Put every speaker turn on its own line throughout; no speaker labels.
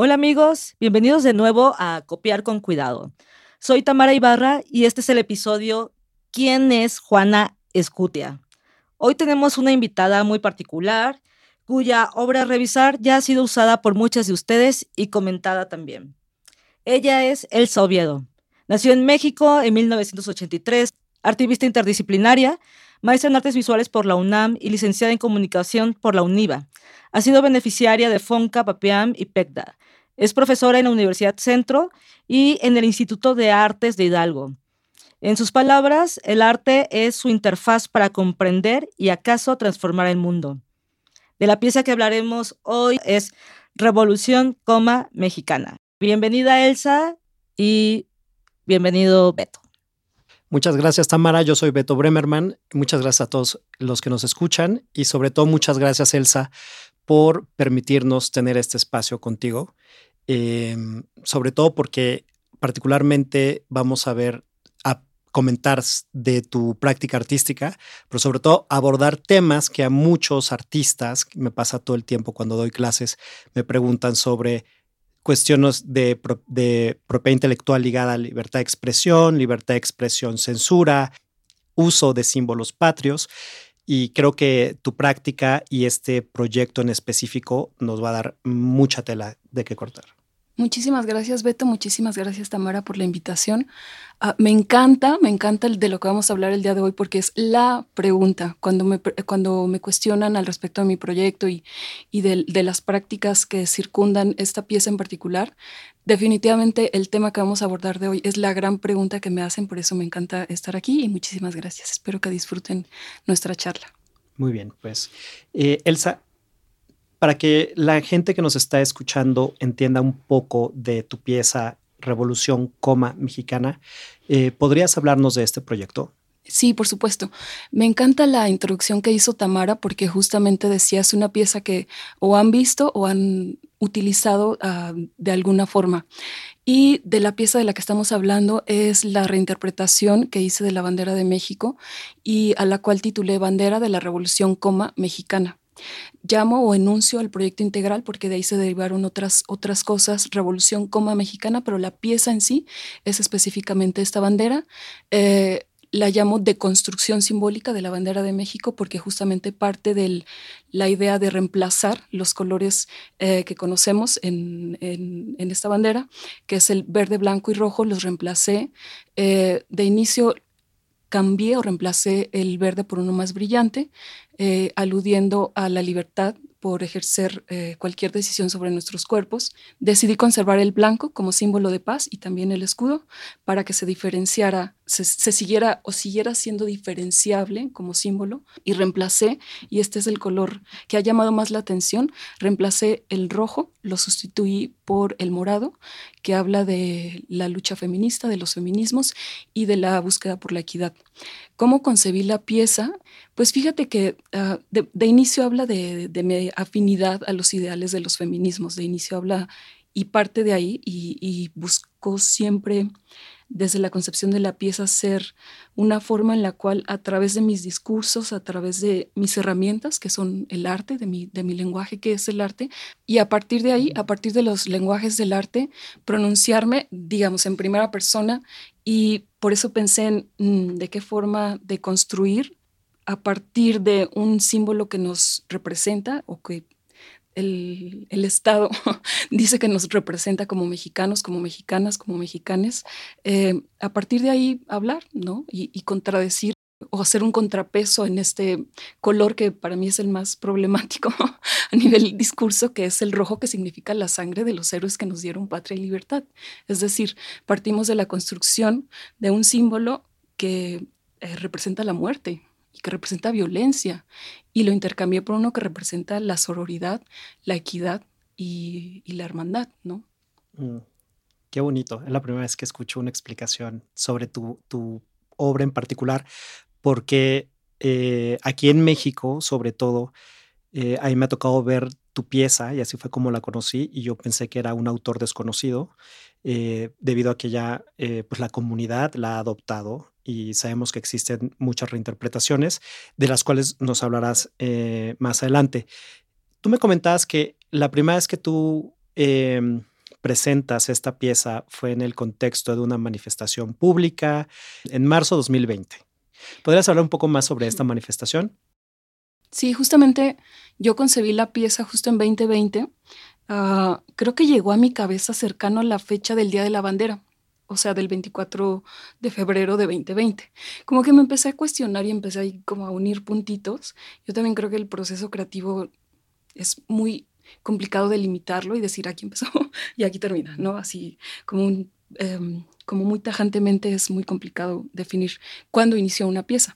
Hola amigos, bienvenidos de nuevo a Copiar con Cuidado. Soy Tamara Ibarra y este es el episodio ¿Quién es Juana Escutia? Hoy tenemos una invitada muy particular cuya obra a revisar ya ha sido usada por muchas de ustedes y comentada también. Ella es Elsa Oviedo. Nació en México en 1983, activista interdisciplinaria, maestra en artes visuales por la UNAM y licenciada en comunicación por la UNIVA. Ha sido beneficiaria de FONCA, PAPEAM y PECDA. Es profesora en la Universidad Centro y en el Instituto de Artes de Hidalgo. En sus palabras, el arte es su interfaz para comprender y acaso transformar el mundo. De la pieza que hablaremos hoy es Revolución, coma, mexicana. Bienvenida Elsa y bienvenido Beto.
Muchas gracias Tamara, yo soy Beto Bremerman. Muchas gracias a todos los que nos escuchan y sobre todo muchas gracias Elsa por permitirnos tener este espacio contigo. Em, sobre todo porque particularmente vamos a ver, a comentar de tu práctica artística, pero sobre todo abordar temas que a muchos artistas, me pasa todo el tiempo cuando doy clases, me preguntan sobre cuestiones de, propiedad intelectual ligada a libertad de expresión, libertad de expresión, censura, uso de símbolos patrios. Y creo que tu práctica y este proyecto en específico nos va a dar mucha tela de qué cortar.
Muchísimas gracias, Beto. Muchísimas gracias, Tamara, por la invitación. Ah, me encanta, me encanta de lo que vamos a hablar el día de hoy porque es la pregunta. Cuando me, cuando me cuestionan al respecto de mi proyecto y, y de, de, las prácticas que circundan esta pieza en particular, definitivamente el tema que vamos a abordar de hoy es la gran pregunta que me hacen. Por eso me encanta estar aquí y muchísimas gracias. Espero que disfruten nuestra charla.
Muy bien, pues eh, Elsa, para que la gente que nos está escuchando entienda un poco de tu pieza Revolución, coma, mexicana, eh, ¿podrías hablarnos de este proyecto?
Sí, por supuesto. Me encanta la introducción que hizo Tamara porque justamente decía una pieza que o han visto o han utilizado uh, de alguna forma. Y de la pieza de la que estamos hablando es la reinterpretación que hice de la bandera de México y a la cual titulé Bandera de la Revolución, coma, mexicana. Llamo o enuncio al proyecto integral porque de ahí se derivaron otras, otras cosas, Revolución Coma Mexicana, pero la pieza en sí es específicamente esta bandera. Eh, la llamo deconstrucción simbólica de la bandera de México porque justamente parte de la idea de reemplazar los colores eh, que conocemos en, en, esta bandera, que es el verde, blanco y rojo, los reemplacé. Eh, de inicio cambié o reemplacé el verde por uno más brillante, eh, aludiendo a la libertad por ejercer eh, cualquier decisión sobre nuestros cuerpos. Decidí conservar el blanco como símbolo de paz y también el escudo para que se diferenciara, se, siguiera o siguiera siendo diferenciable como símbolo y reemplacé, y este es el color que ha llamado más la atención, reemplacé el rojo, lo sustituí por el morado, que habla de la lucha feminista, de los feminismos y de la búsqueda por la equidad. ¿Cómo concebí la pieza? Pues fíjate que uh, de, inicio habla de, de, mi afinidad a los ideales de los feminismos, de inicio habla y parte de ahí y buscó siempre desde la concepción de la pieza ser una forma en la cual a través de mis discursos, a través de mis herramientas, que son el arte, de mi, de mi lenguaje, que es el arte, y a partir de ahí, a partir de los lenguajes del arte, pronunciarme, digamos, en primera persona y por eso pensé en mm, de qué forma de construir a partir de un símbolo que nos representa o que el, Estado dice que nos representa como mexicanos, como mexicanas, como mexicanes, eh, a partir de ahí hablar, ¿no? Y, y, contradecir o hacer un contrapeso en este color que para mí es el más problemático a nivel discurso, que es el rojo que significa la sangre de los héroes que nos dieron patria y libertad. Es decir, partimos de la construcción de un símbolo que eh, representa la muerte que representa violencia y lo intercambié por uno que representa la sororidad, la equidad y, la hermandad, ¿no?
Mm, qué bonito. Es la primera vez que escucho una explicación sobre tu, tu obra en particular, porque eh, aquí en México, sobre todo, eh, a mí me ha tocado ver tu pieza y así fue como la conocí y yo pensé que era un autor desconocido eh, debido a que ya eh, pues la comunidad la ha adoptado y sabemos que existen muchas reinterpretaciones de las cuales nos hablarás eh, más adelante. Tú me comentabas que la primera vez que tú em, presentas esta pieza fue en el contexto de una manifestación pública en marzo de 2020. ¿Podrías hablar un poco más sobre esta manifestación?
Sí, justamente yo concebí la pieza justo en 2020. Ah, creo que llegó a mi cabeza cercano a la fecha del Día de la Bandera, o sea, del 24 de febrero de 2020. Como que me empecé a cuestionar y empecé ahí como a unir puntitos. Yo también creo que el proceso creativo es muy complicado delimitarlo y decir aquí empezó y aquí termina, ¿no? Así como un... Em, como muy tajantemente es muy complicado definir cuándo inició una pieza.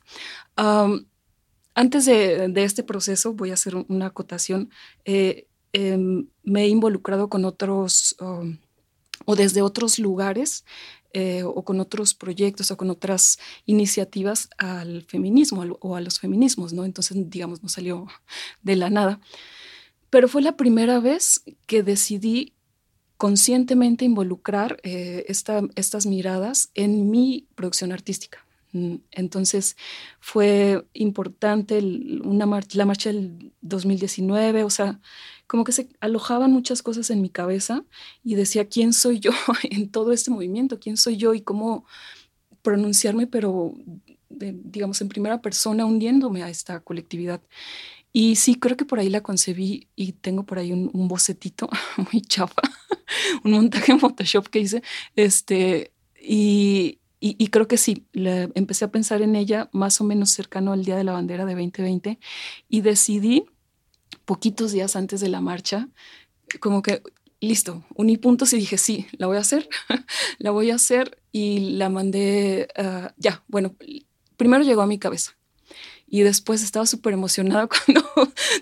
antes de, este proceso, voy a hacer una acotación, eh, em, me he involucrado con otros um, o desde otros lugares eh, o con otros proyectos o con otras iniciativas al feminismo o a los feminismos, ¿no? Entonces, digamos, no salió de la nada. Pero fue la primera vez que decidí conscientemente involucrar eh, estas miradas en mi producción artística. Mm, entonces fue importante una la marcha del 2019, o sea, como que se alojaban muchas cosas en mi cabeza y decía, ¿quién soy yo en todo este movimiento? ¿Quién soy yo y cómo pronunciarme, pero digamos en primera persona, hundiéndome a esta colectividad? Y sí, creo que por ahí la concebí y tengo por ahí un, bocetito muy chafa, un montaje en Photoshop que hice. Este, y, y, creo que sí, empecé a pensar en ella más o menos cercano al Día de la Bandera de 2020 y decidí, poquitos días antes de la marcha, como que, listo, uní puntos y dije, sí, la voy a hacer, la voy a hacer y la mandé, ah, ya, bueno, primero llegó a mi cabeza y después estaba súper emocionada cuando,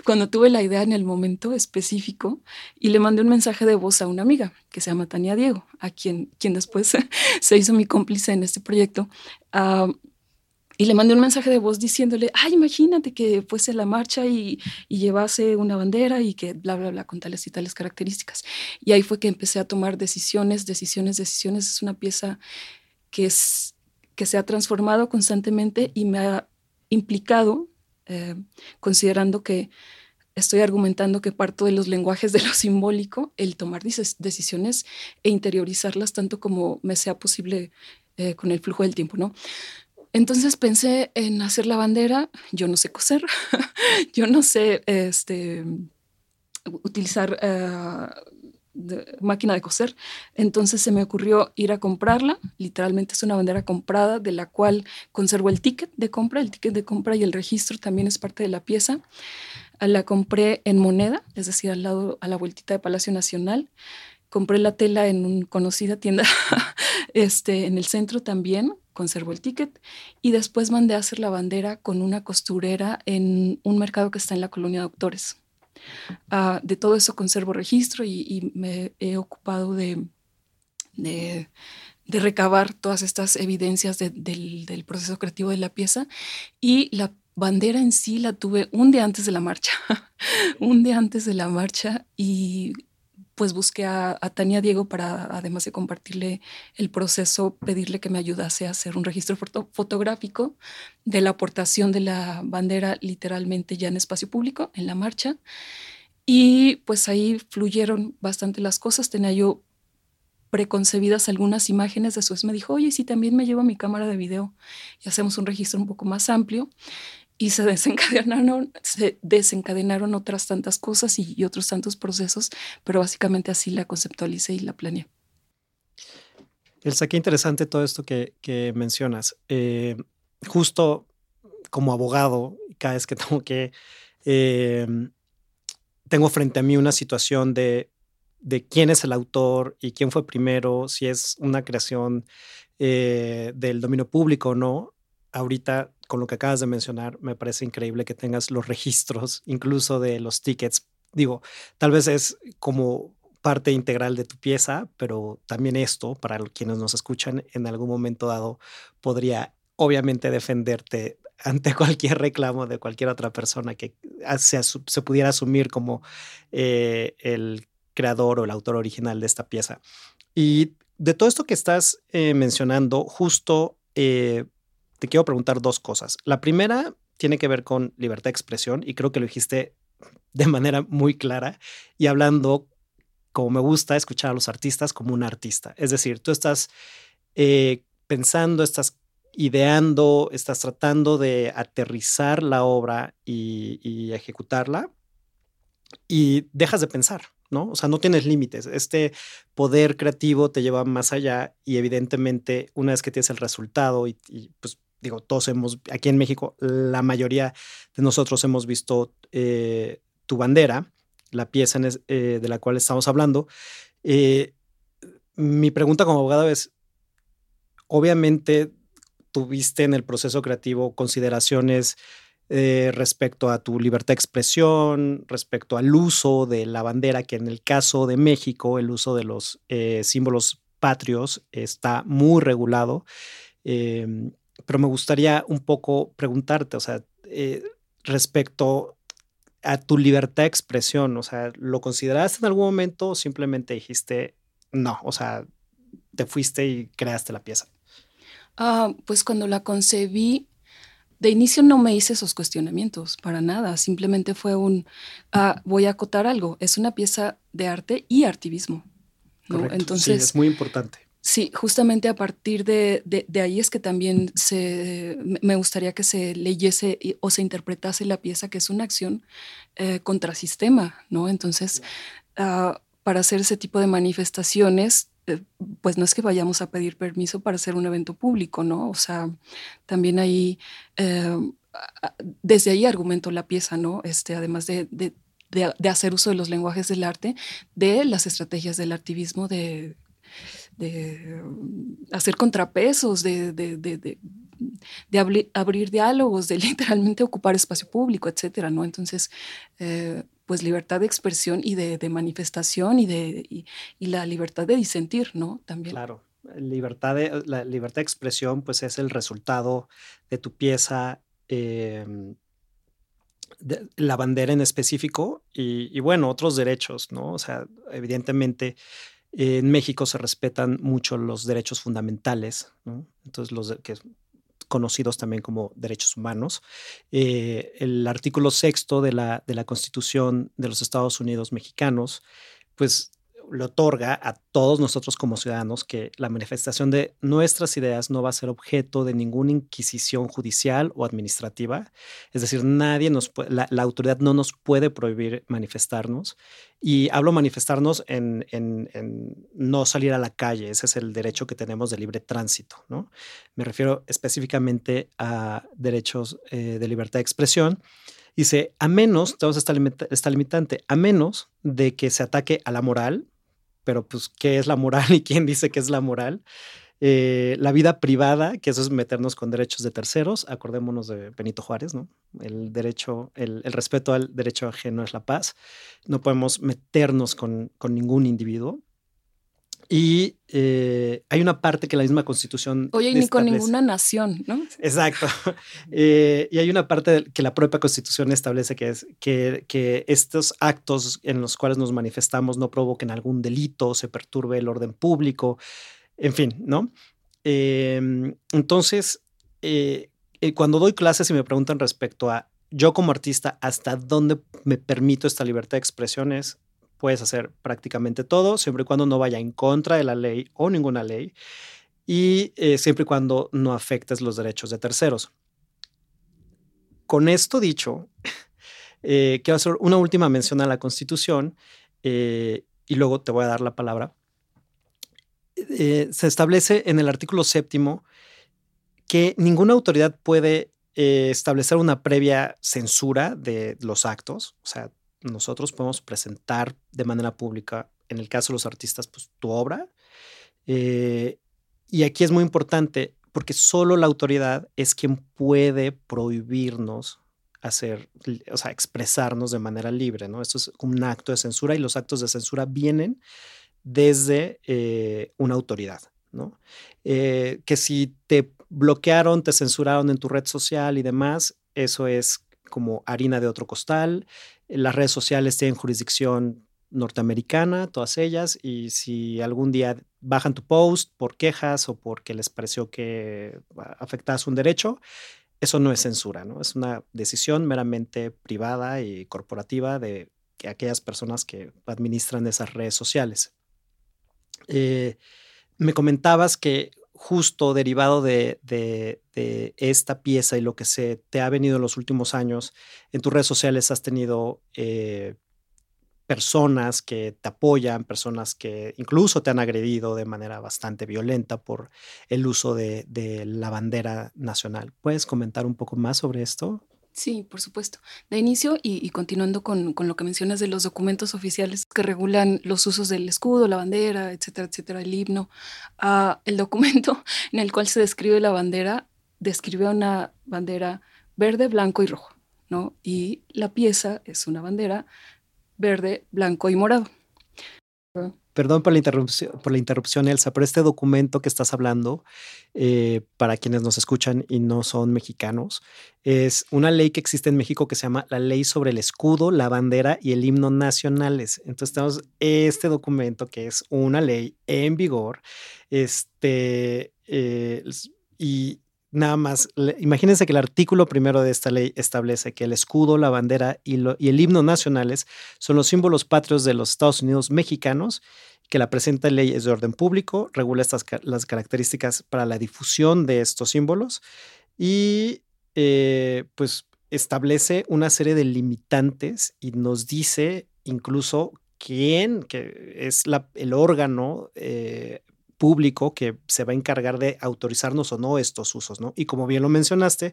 cuando tuve la idea en el momento específico y le mandé un mensaje de voz a una amiga que se llama Tania Diego, a quien, quien después se hizo mi cómplice en este proyecto. Ah, y le mandé un mensaje de voz diciéndole, ay, imagínate que fuese la marcha y, llevase una bandera y que bla, bla, bla, con tales y tales características. Y ahí fue que empecé a tomar decisiones, decisiones, decisiones. Es una pieza que, es, que se ha transformado constantemente y me ha implicado, eh, considerando que estoy argumentando que parto de los lenguajes de lo simbólico, el tomar decisiones e interiorizarlas tanto como me sea posible eh, con el flujo del tiempo, ¿no? Entonces pensé en hacer la bandera, yo no sé coser, yo no sé este, utilizar eh, máquina de coser. Entonces se me ocurrió ir a comprarla. Literalmente es una bandera comprada de la cual conservo el ticket de compra. El ticket de compra y el registro también es parte de la pieza. La compré en moneda, es decir, al lado, a la vueltita de Palacio Nacional. Compré la tela en una conocida tienda este, en el centro también, conservo el ticket y después mandé a hacer la bandera con una costurera en un mercado que está en la colonia Doctores. Ah, de todo eso conservo registro y, me he ocupado de, de, recabar todas estas evidencias del, proceso creativo de la pieza y la bandera en sí la tuve un día antes de la marcha, un día antes de la marcha y pues busqué a, Tania Diego para, además de compartirle el proceso, pedirle que me ayudase a hacer un registro fotográfico de la aportación de la bandera literalmente ya en espacio público, en la marcha. Y pues ahí fluyeron bastante las cosas. Tenía yo preconcebidas algunas imágenes, después me dijo, oye, si también me llevo mi cámara de video y hacemos un registro un poco más amplio y se desencadenaron, se desencadenaron otras tantas cosas y, otros tantos procesos, pero básicamente así la conceptualicé y la planeé.
Elsa, qué interesante todo esto que, mencionas. Eh, justo como abogado, cada vez que tengo que, eh, tengo frente a mí una situación de, de, quién es el autor y quién fue primero, si es una creación eh, del dominio público o no. Ahorita con lo que acabas de mencionar, me parece increíble que tengas los registros, incluso de los tickets. Digo, tal vez es como parte integral de tu pieza, pero también esto, para quienes nos escuchan, en algún momento dado podría obviamente defenderte ante cualquier reclamo de cualquier otra persona que se, se pudiera asumir como eh, el creador o el autor original de esta pieza. Y de todo esto que estás eh, mencionando, justo eh, te quiero preguntar dos cosas. La primera tiene que ver con libertad de expresión y creo que lo dijiste de manera muy clara y hablando como me gusta escuchar a los artistas, como un artista. Es decir, tú estás eh, pensando, estás ideando, estás tratando de aterrizar la obra y, ejecutarla y dejas de pensar, ¿no? O sea, no tienes límites. Este poder creativo te lleva más allá y evidentemente una vez que tienes el resultado y, pues digo, todos hemos, aquí en México, la mayoría de nosotros hemos visto eh, tu bandera, la pieza eh, de la cual estamos hablando. Eh, mi pregunta como abogado es, obviamente tuviste en el proceso creativo consideraciones respecto a tu libertad de expresión, respecto al uso de la bandera, que en el caso de México el uso de los símbolos patrios está muy regulado. Pero me gustaría un poco preguntarte, o sea, eh, respecto a tu libertad de expresión, o sea, ¿lo consideraste en algún momento o simplemente dijiste no? O sea, te fuiste y creaste la pieza.
Ah, pues cuando la concebí, de inicio no me hice esos cuestionamientos, para nada. Simplemente fue un, ah, voy a acotar algo. Es una pieza de arte y artivismo.
Entonces, sí, es muy importante.
Sí, justamente a partir de, ahí es que también se, me gustaría que se leyese o se interpretase la pieza, que es una acción eh, contrasistema, ¿no? Entonces, ah, para hacer ese tipo de manifestaciones eh, pues no es que vayamos a pedir permiso para hacer un evento público, ¿no? O sea, también ahí, eh, desde ahí argumento la pieza, ¿no? Este, además de, hacer uso de los lenguajes del arte, de las estrategias del activismo, de, hacer contrapesos, de, abrir diálogos, de literalmente ocupar espacio público, etcétera, ¿no? Entonces, eh, pues libertad de expresión y de, manifestación y, de, y, la libertad de disentir, ¿no? También.
Claro, libertad de, la libertad de expresión pues es el resultado de tu pieza, em, la bandera en específico y, bueno, otros derechos, ¿no? O sea, evidentemente en México se respetan mucho los derechos fundamentales. Entonces, los que conocidos también como derechos humanos. Eh, el artículo sexto de la, de la Constitución de los Estados Unidos mexicanos, pues le otorga a todos nosotros como ciudadanos que la manifestación de nuestras ideas no va a ser objeto de ninguna inquisición judicial o administrativa. Es decir, nadie nos la, autoridad no nos puede prohibir manifestarnos. Y hablo manifestarnos en, no salir a la calle. Ese es el derecho que tenemos de libre tránsito. ¿no? Me refiero específicamente a derechos eh, de libertad de expresión. Dice, a menos, tenemos esta, esta limitante, a menos de que se ataque a la moral, pero pues, ¿qué es la moral y quién dice que es la moral? Eh, la vida privada, que eso es meternos con derechos de terceros, acordémonos de Benito Juárez, ¿no? El derecho, el, respeto al derecho ajeno es la paz. No podemos meternos con, con ningún individuo. Y eh, hay una parte que la misma constitución.
Oye, ni con ninguna nación, ¿no?
Exacto. Eh, y hay una parte que la propia constitución establece que es que, que, estos actos en los cuales nos manifestamos no provoquen algún delito, se perturbe el orden público, en fin, ¿no? Em, entonces, eh, cuando doy clases y me preguntan respecto a yo como artista, hasta dónde me permito esta libertad de expresiones, puedes hacer prácticamente todo, siempre y cuando no vaya en contra de la ley o ninguna ley, y eh, siempre y cuando no afectes los derechos de terceros. Con esto dicho, eh, quiero hacer una última mención a la Constitución eh, y luego te voy a dar la palabra. se establece en el artículo séptimo que ninguna autoridad puede establecer una previa censura de los actos, o sea, nosotros podemos presentar de manera pública, en el caso de los artistas, pues tu obra. Eh, y aquí es muy importante porque solo la autoridad es quien puede prohibirnos hacer, o sea, expresarnos de manera libre, ¿no? Esto es un acto de censura y los actos de censura vienen desde eh, una autoridad, ¿no? Eh, que si te bloquearon, te censuraron en tu red social y demás, eso es como harina de otro costal. Las redes sociales tienen jurisdicción norteamericana, todas ellas, y si algún día bajan tu post por quejas o porque les pareció que afectas un derecho, eso no es censura, ¿no? Es una decisión meramente privada y corporativa de aquellas personas que administran esas redes sociales. Eh, me comentabas que justo derivado de, esta pieza y lo que se te ha venido en los últimos años, en tus redes sociales has tenido eh, personas que te apoyan, personas que incluso te han agredido de manera bastante violenta por el uso de, la bandera nacional. ¿Puedes comentar un poco más sobre esto?
Sí, por supuesto. De inicio y, continuando con, lo que mencionas de los documentos oficiales que regulan los usos del escudo, la bandera, etcétera, etcétera, el himno, ah, el documento en el cual se describe la bandera describe una bandera verde, blanco y rojo, ¿no? Y la pieza es una bandera verde, blanco y morado.
Perdón por la interrupción, por la interrupción, Elsa, pero este documento que estás hablando, eh, para quienes nos escuchan y no son mexicanos, es una ley que existe en México que se llama la Ley sobre el Escudo, la Bandera y el Himno Nacionales. Entonces tenemos este documento que es una ley en vigor, este, eh, y nada más, imagínense que el artículo primero de esta ley establece que el escudo, la bandera y, el himno nacionales son los símbolos patrios de los Estados Unidos mexicanos, que la presente ley es de orden público, regula estas, las características para la difusión de estos símbolos y eh, pues establece una serie de limitantes y nos dice incluso quién, que es el órgano eh, público que se va a encargar de autorizarnos o no estos usos, ¿no? Y como bien lo mencionaste,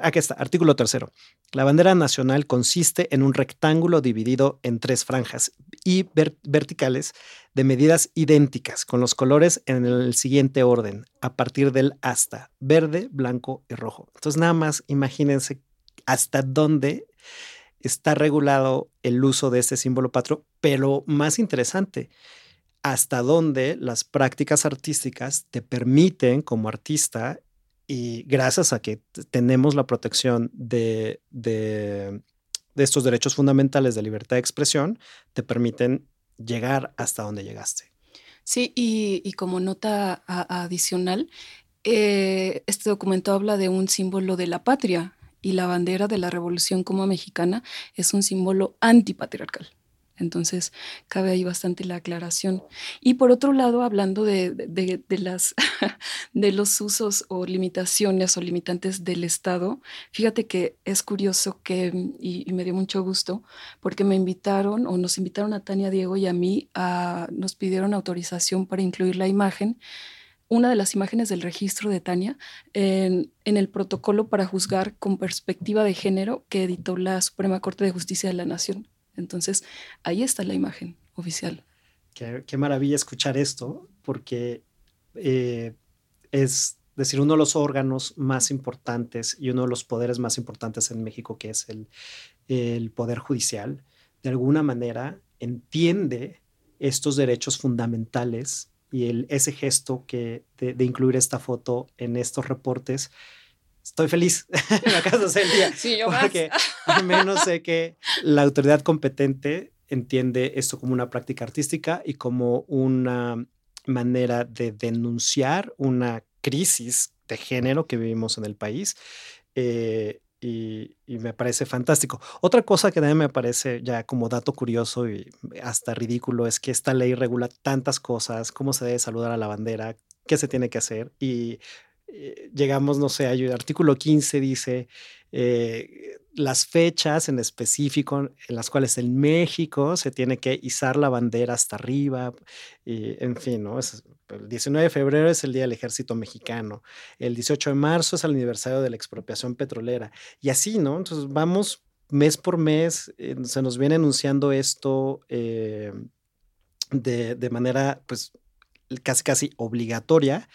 aquí está, artículo tercero. La bandera nacional consiste en un rectángulo dividido en tres franjas y verticales de medidas idénticas, con los colores en el siguiente orden, a partir del hasta, verde, blanco y rojo. Entonces, nada más imagínense hasta dónde está regulado el uso de este símbolo patrio, pero más interesante, hasta dónde las prácticas artísticas te permiten como artista y gracias a que tenemos la protección de, estos derechos fundamentales de libertad de expresión, te permiten llegar hasta donde llegaste.
Sí, y, como nota adicional, eh, este documento habla de un símbolo de la patria y la bandera de la revolución como mexicana es un símbolo antipatriarcal. Entonces, cabe ahí bastante la aclaración. Y por otro lado, hablando de, los usos o limitaciones o limitantes del Estado, fíjate que es curioso que, y, me dio mucho gusto, porque me invitaron o nos invitaron a Tania Diego y a mí, nos pidieron autorización para incluir la imagen una de las imágenes del registro de Tania en, el protocolo para juzgar con perspectiva de género que editó la Suprema Corte de Justicia de la Nación. Entonces, ahí está la imagen oficial.
Qué, maravilla escuchar esto, porque eh, es decir, uno de los órganos más importantes y uno de los poderes más importantes en México, que es el, Poder Judicial, de alguna manera entiende estos derechos fundamentales y ese gesto que de, incluir esta foto en estos reportes estoy feliz en la casa Celia.
Sí, yo
porque al menos sé que la autoridad competente entiende esto como una práctica artística y como una manera de denunciar una crisis de género que vivimos en el país. Eh, y, y, me parece fantástico. Otra cosa que también me parece ya como dato curioso y hasta ridículo es que esta ley regula tantas cosas, cómo se debe saludar a la bandera, qué se tiene que hacer y eh, llegamos, no sé, el artículo 15 dice eh, las fechas en específico en las cuales en México se tiene que izar la bandera hasta arriba, y, en fin, ¿no? el 19 de febrero es el Día del Ejército Mexicano, el 18 de marzo es el aniversario de la expropiación petrolera, y así, ¿no? Entonces vamos mes por mes, eh, se nos viene anunciando esto de, de manera, pues, casi casi obligatoria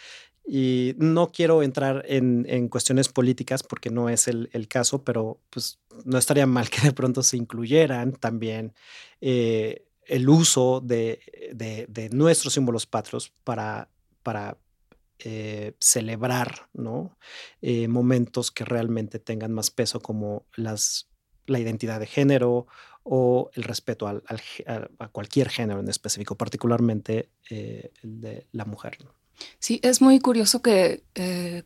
y no quiero entrar en, cuestiones políticas porque no es el, caso, pero pues no estaría mal que de pronto se incluyeran también eh, el uso de, nuestros símbolos patrios para, para eh, celebrar ¿no? Eh, momentos que realmente tengan más peso como las, la identidad de género o el respeto al, a, cualquier género en específico, particularmente el de la mujer.
Sí, es muy curioso que eh,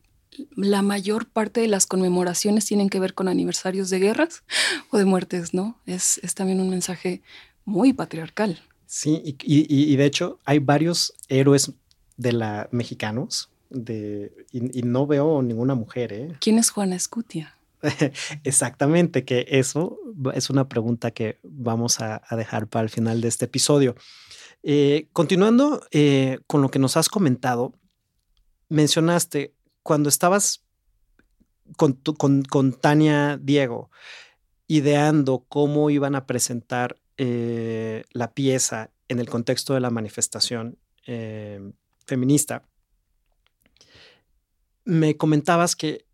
la mayor parte de las conmemoraciones tienen que ver con aniversarios de guerras o de muertes, ¿no? Es, es también un mensaje muy patriarcal.
Sí, y, y, de hecho hay varios héroes de la mexicanos de, y, no veo ninguna mujer. ¿eh?
¿Quién es Juana Escutia?
Exactamente, que eso es una pregunta que vamos a, dejar para el final de este episodio. Eh, continuando eh, con lo que nos has comentado, mencionaste cuando estabas con, Tania Diego ideando cómo iban a presentar eh, la pieza en el contexto de la manifestación feminista, me comentabas que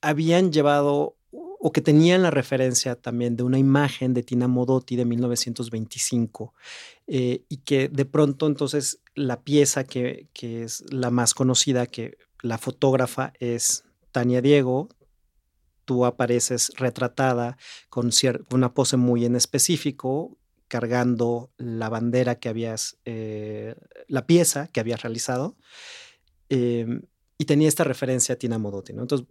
habían llevado o que tenían la referencia también de una imagen de Tina Modotti de 1925 eh, y que de pronto entonces la pieza que, es la más conocida, que la fotógrafa es Tania Diego, tú apareces retratada con una pose muy en específico, cargando la bandera que habías, eh, la pieza que habías realizado, em, y tenía esta referencia a Tina Modotti, ¿no? Entonces,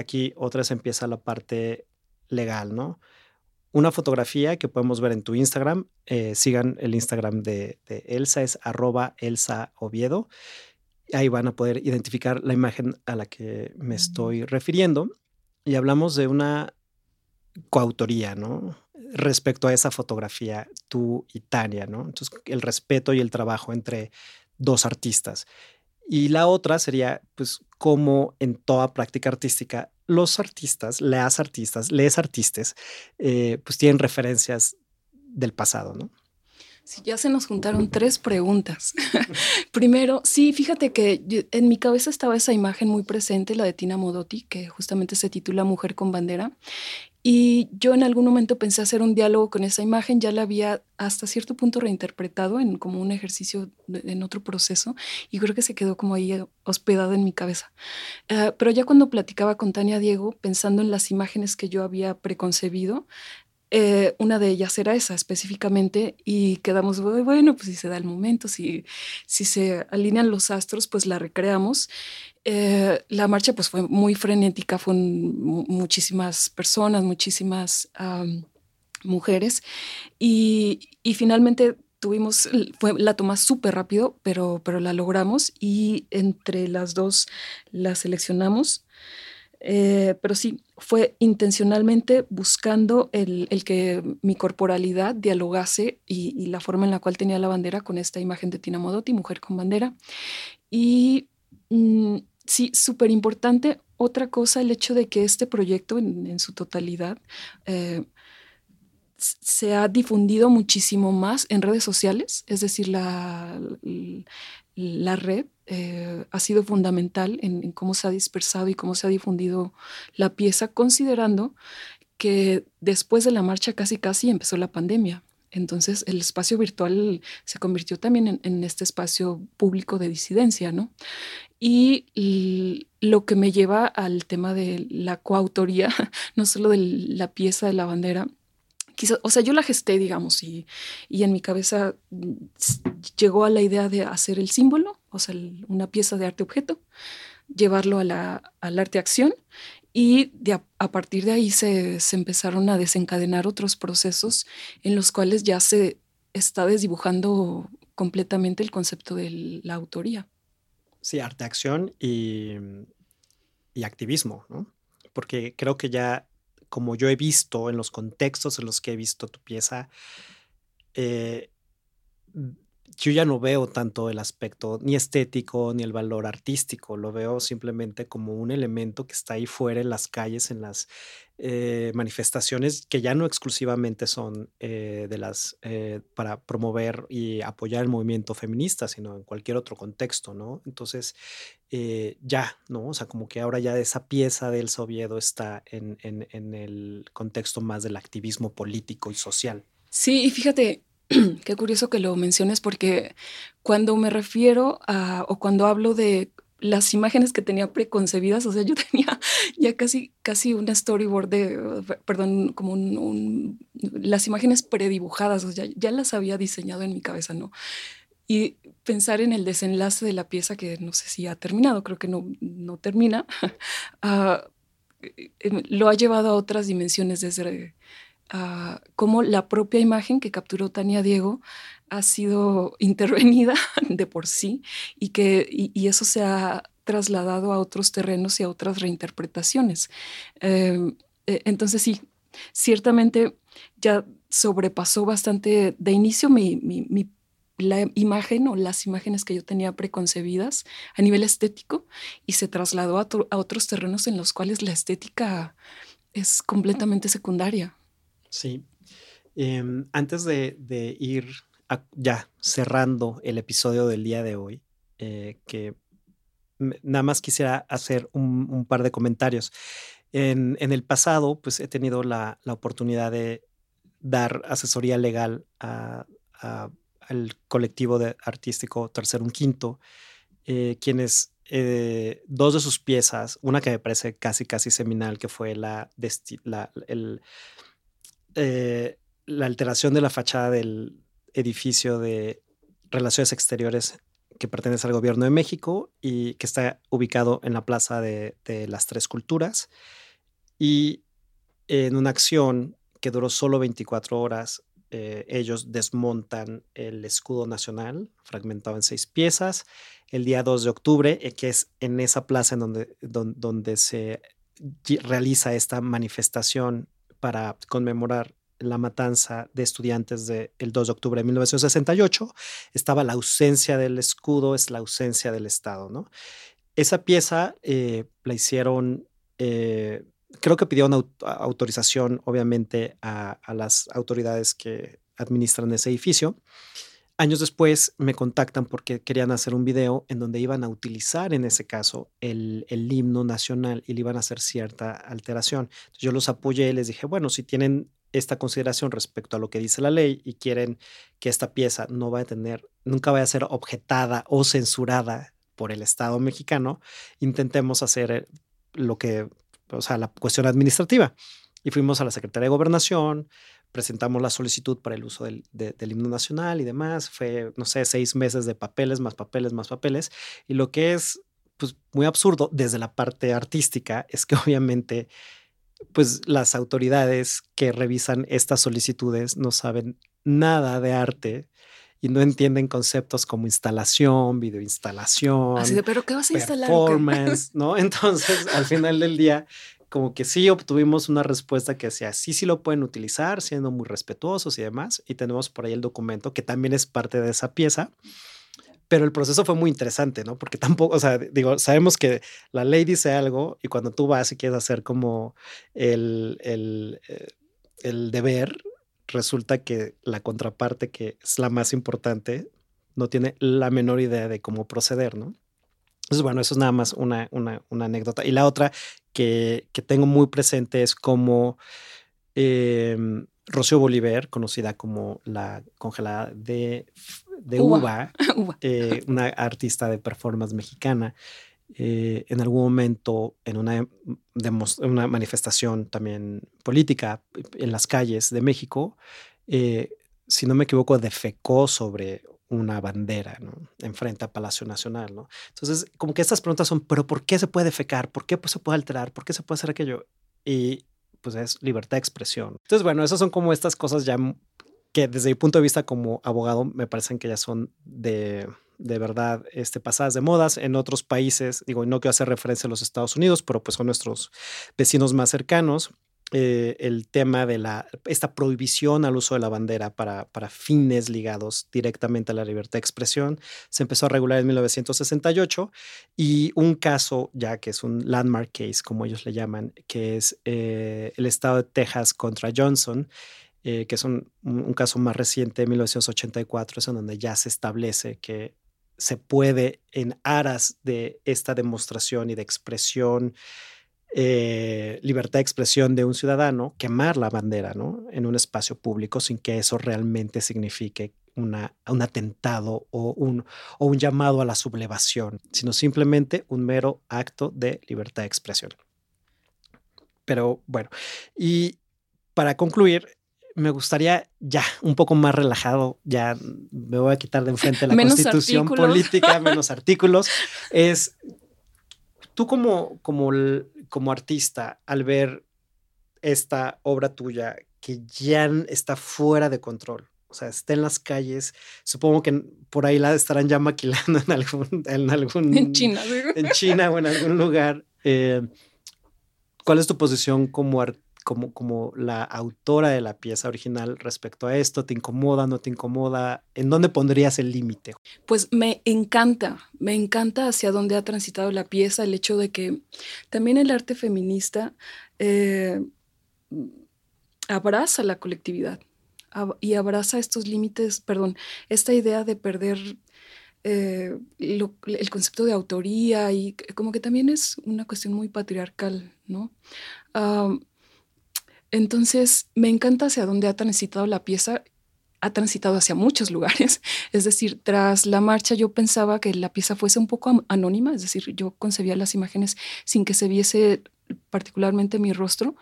aquí otra vez empieza la parte legal, ¿no? Una fotografía que podemos ver en tu Instagram, eh, sigan el Instagram de, Elsa, es arroba Elsa Oviedo. Ahí van a poder identificar la imagen a la que me estoy refiriendo. Y hablamos de una coautoría, ¿no? Respecto a esa fotografía, tú y Tania, ¿no? Entonces, el respeto y el trabajo entre dos artistas. Y la otra sería, pues, como en toda práctica artística, los artistas, las artistas, les artistas, eh, pues tienen referencias del pasado, ¿no?
Sí, ya se nos juntaron tres preguntas. Primero, sí, fíjate que en mi cabeza estaba esa imagen muy presente, la de Tina Modotti, que justamente se titula Mujer con bandera. Y yo en algún momento pensé hacer un diálogo con esa imagen, ya la había hasta cierto punto reinterpretado en como un ejercicio en otro proceso y creo que se quedó como ahí eh, hospedada en mi cabeza. Eh, pero ya cuando platicaba con Tania Diego, pensando en las imágenes que yo había preconcebido, eh, una de ellas era esa específicamente y quedamos, bueno, pues si se da el momento, si, si se alinean los astros, pues la recreamos. Eh, la marcha pues fue muy frenética, fueron muchísimas personas, muchísimas mujeres y, y, finalmente tuvimos, fue, la toma súper rápido, pero, pero la logramos y entre las dos la seleccionamos. Eh, pero sí, fue intencionalmente buscando el, que mi corporalidad dialogase y, la forma en la cual tenía la bandera con esta imagen de Tina Modotti, mujer con bandera. Y mm, sí, súper importante. Otra cosa, el hecho de que este proyecto en, su totalidad eh, se ha difundido muchísimo más en redes sociales, es decir, la, la red eh, ha sido fundamental en, cómo se ha dispersado y cómo se ha difundido la pieza, considerando que después de la marcha casi casi empezó la pandemia. Entonces el espacio virtual se convirtió también en, este espacio público de disidencia, ¿no? Y lo que me lleva al tema de la coautoría, no solo de la pieza de la bandera, o sea, yo la gesté, digamos, y, y, en mi cabeza mm, llegó a la idea de hacer el símbolo, o sea, una pieza de arte objeto, llevarlo a la, al arte acción y a, partir de ahí se, empezaron a desencadenar otros procesos en los cuales ya se está desdibujando completamente el concepto de la autoría.
Sí, arte acción y, y activismo, ¿no? Porque creo que ya como yo he visto en los contextos en los que he visto tu pieza, eh, yo ya no veo tanto el aspecto ni estético ni el valor artístico, lo veo simplemente como un elemento que está ahí fuera en las calles, en las eh, manifestaciones que ya no exclusivamente son eh, de las eh, para promover y apoyar el movimiento feminista, sino en cualquier otro contexto, ¿no? Entonces, ya, ¿no? O sea, como que ahora ya esa pieza del Soviedo está en, en, en el contexto más del activismo político y social.
Sí, y fíjate, Qué curioso que lo menciones porque cuando me refiero a, o cuando hablo de las imágenes que tenía preconcebidas, o sea, yo tenía ya casi, casi una storyboard de, perdón, como un, las imágenes predibujadas, o sea, ya las había diseñado en mi cabeza, ¿no? Y pensar en el desenlace de la pieza que no sé si ha terminado, creo que no, no termina, ah, em, lo ha llevado a otras dimensiones desde uh, cómo la propia imagen que capturó Tania Diego ha sido intervenida de por sí y que y, eso se ha trasladado a otros terrenos y a otras reinterpretaciones. Em, e, entonces sí, ciertamente ya sobrepasó bastante de inicio mi, mi, la imagen o las imágenes que yo tenía preconcebidas a nivel estético y se trasladó a, a otros terrenos en los cuales la estética es completamente secundaria.
Sí. Em, antes de, ir ya cerrando el episodio del día de hoy, eh, que nada más quisiera hacer un, par de comentarios. En, el pasado, pues he tenido la, oportunidad de dar asesoría legal al colectivo de artístico Tercero Un Quinto, eh, quienes eh, dos de sus piezas, una que me parece casi, casi seminal, que fue la, la el, eh, la alteración de la fachada del edificio de Relaciones Exteriores que pertenece al gobierno de México y que está ubicado en la Plaza de, las Tres Culturas. Y en una acción que duró solo 24 horas, eh, ellos desmontan el escudo nacional, fragmentado en seis piezas, el día 2 de octubre, eh, que es en esa plaza en donde, donde se realiza esta manifestación para conmemorar la matanza de estudiantes del 2 de octubre de 1968, estaba la ausencia del escudo, es la ausencia del Estado, ¿no? Esa pieza eh, la hicieron, eh, creo que pidieron autorización, obviamente, a, las autoridades que administran ese edificio. Años después me contactan porque querían hacer un video en donde iban a utilizar en ese caso el, el himno nacional y le iban a hacer cierta alteración. yo los apoyé y les dije, bueno, si tienen esta consideración respecto a lo que dice la ley y quieren que esta pieza no va a tener, nunca vaya a ser objetada o censurada por el Estado mexicano, intentemos hacer lo que, o sea, la cuestión administrativa. Y fuimos a la Secretaría de Gobernación, presentamos la solicitud para el uso del, del, himno nacional y demás. Fue, no sé, seis meses de papeles, más papeles, más papeles. Y lo que es pues, muy absurdo desde la parte artística es que obviamente pues las autoridades que revisan estas solicitudes no saben nada de arte y no entienden conceptos como instalación, videoinstalación,
Así de, pero ¿qué vas a instalar?
Performance, ¿no? Entonces, al final del día, como que sí obtuvimos una respuesta que decía, sí, sí lo pueden utilizar, siendo muy respetuosos y demás. Y tenemos por ahí el documento que también es parte de esa pieza pero el proceso fue muy interesante, ¿no? Porque tampoco, o sea, digo, sabemos que la ley dice algo y cuando tú vas y quieres hacer como el, el, eh, el deber, resulta que la contraparte, que es la más importante, no tiene la menor idea de cómo proceder, ¿no? Entonces, bueno, eso es nada más una, una, una anécdota. Y la otra que, que tengo muy presente es como eh, Rocío Bolívar, conocida como la congelada de de Uva, eh, una artista de performance mexicana, eh, en algún momento en una, una, manifestación también política en las calles de México, eh, si no me equivoco, defecó sobre una bandera, ¿no? Enfrente a Palacio Nacional, ¿no? Entonces, como que estas preguntas son, ¿pero por qué se puede defecar? ¿Por qué pues, se puede alterar? ¿Por qué se puede hacer aquello? Y pues es libertad de expresión. Entonces, bueno, esas son como estas cosas ya que desde mi punto de vista como abogado me parecen que ya son de, de verdad este, pasadas de modas. En otros países, digo, no quiero hacer referencia a los Estados Unidos, pero pues son nuestros vecinos más cercanos. Eh, el tema de la, esta prohibición al uso de la bandera para, para fines ligados directamente a la libertad de expresión se empezó a regular en 1968 y un caso ya que es un landmark case, como ellos le llaman, que es eh, el estado de Texas contra Johnson, eh, que es un, caso más reciente de 1984, es en donde ya se establece que se puede, en aras de esta demostración y de expresión, eh, libertad de expresión de un ciudadano, quemar la bandera ¿no? en un espacio público sin que eso realmente signifique una, un atentado o un, o un llamado a la sublevación, sino simplemente un mero acto de libertad de expresión. Pero bueno, y para concluir, me gustaría ya un poco más relajado, ya me voy a quitar de enfrente la constitución política, menos artículos. Es tú como, como, como artista, al ver esta obra tuya que ya está fuera de control, o sea, está en las calles. Supongo que por ahí la estarán ya maquilando en algún. En, algún,
en China,
En China o en algún lugar. Eh, ¿Cuál es tu posición como, como, como la autora de la pieza original respecto a esto? ¿Te incomoda, no te incomoda? ¿En dónde pondrías el límite?
Pues me encanta, me encanta hacia dónde ha transitado la pieza, el hecho de que también el arte feminista eh, abraza la colectividad y abraza estos límites, perdón, esta idea de perder eh, el concepto de autoría y como que también es una cuestión muy patriarcal, ¿no? Entonces, me encanta hacia dónde ha transitado la pieza. Ha transitado hacia muchos lugares. Es decir, tras la marcha yo pensaba que la pieza fuese un poco anónima, es decir, yo concebía las imágenes sin que se viese particularmente mi rostro.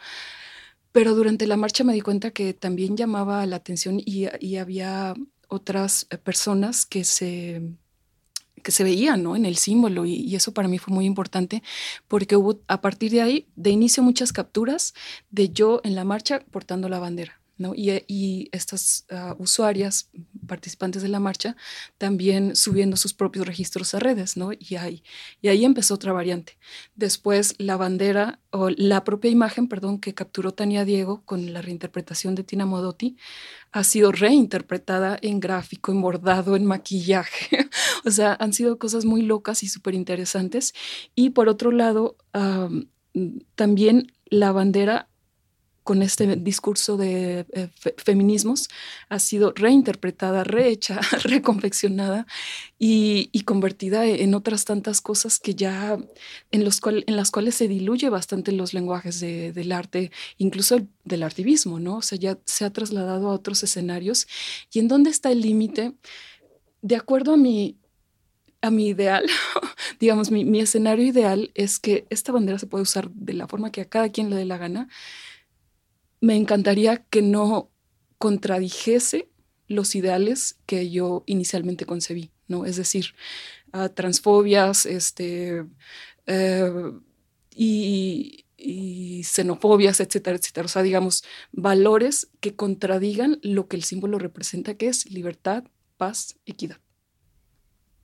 Pero durante la marcha me di cuenta que también llamaba la atención y, había otras eh, personas que se que se veían ¿no? en el símbolo y, y, eso para mí fue muy importante porque hubo a partir de ahí de inicio muchas capturas de yo en la marcha portando la bandera. Y, estas ah, usuarias, participantes de la marcha, también subiendo sus propios registros a redes, ¿no? Y ahí empezó otra variante. Después la bandera, o la propia imagen, perdón, que capturó Tania Diego con la reinterpretación de Tina Modotti, ha sido reinterpretada en gráfico, en bordado, en maquillaje. o sea, han sido cosas muy locas y súper interesantes. Y por otro lado, también la bandera con este discurso de eh, feminismos ha sido reinterpretada, rehecha, reconfeccionada y, convertida en otras tantas cosas que ya en, los en las cuales se diluye bastante los lenguajes del arte, incluso del artivismo, ¿no? O sea, ya se ha trasladado a otros escenarios. ¿Y en dónde está el límite? De acuerdo a mi, a mi ideal, digamos, mi, mi, escenario ideal es que esta bandera se puede usar de la forma que a cada quien le dé la gana, me encantaría que no contradijese los ideales que yo inicialmente concebí, ¿no? Es decir, transfobias, este, eh, y, xenofobias, etcétera, etcétera. O sea, digamos, valores que contradigan lo que el símbolo representa, que es libertad, paz, equidad.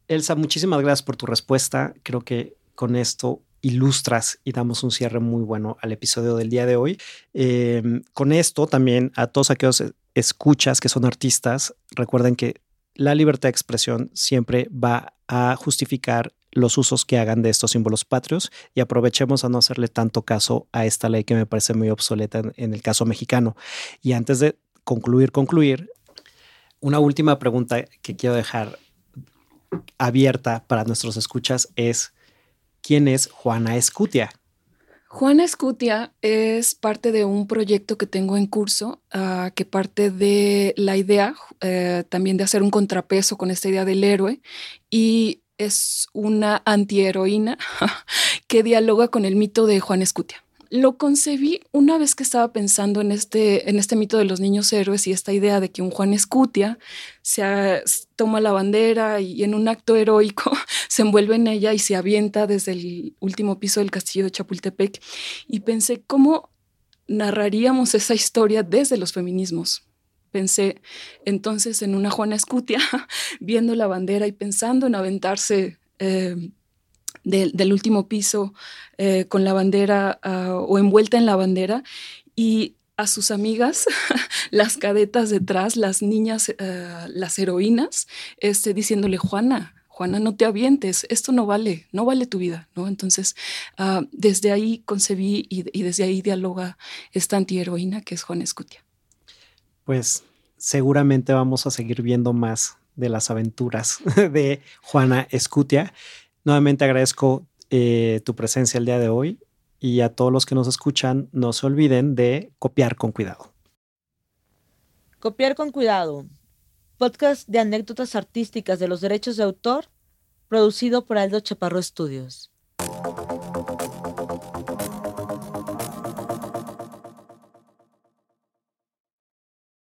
Elsa, muchísimas gracias por tu respuesta. Creo que con esto ilustras y damos un cierre muy bueno al episodio del día de hoy. Em, con esto también a todos aquellos escuchas que son artistas, recuerden que la libertad de expresión siempre va a justificar los usos que hagan de estos símbolos patrios y aprovechemos a no hacerle tanto caso a esta ley que me parece muy obsoleta en, en el caso mexicano. Y antes de concluir, concluir, una última pregunta que quiero dejar abierta para nuestros escuchas es, ¿Quién es Juana Escutia?
Juana Escutia es parte de un proyecto que tengo en curso, ah, que parte de la idea eh, también de hacer un contrapeso con esta idea del héroe y es una antiheroína que dialoga con el mito de Juana Escutia lo concebí una vez que estaba pensando en este, en este mito de los niños héroes y esta idea de que un Juan Escutia se toma la bandera y en un acto heroico se envuelve en ella y se avienta desde el último piso del castillo de Chapultepec. Y pensé, ¿cómo narraríamos esa historia desde los feminismos? Pensé entonces en una Juana Escutia viendo la bandera y pensando en aventarse. Eh, del último piso eh, con la bandera ah, o envuelta en la bandera y a sus amigas, las cadetas detrás, las niñas, eh, las heroínas, este, diciéndole, Juana, Juana, no te avientes, esto no vale, no vale tu vida, ¿no? Entonces, ah, desde ahí concebí y, y, desde ahí dialoga esta antiheroína que es Juana Escutia.
Pues seguramente vamos a seguir viendo más de las aventuras de Juana Escutia. Nuevamente agradezco eh, tu presencia el día de hoy y a todos los que nos escuchan, no se olviden de copiar con cuidado.
Copiar con cuidado. Podcast de anécdotas artísticas de los derechos de autor, producido por Aldo Chaparro Estudios.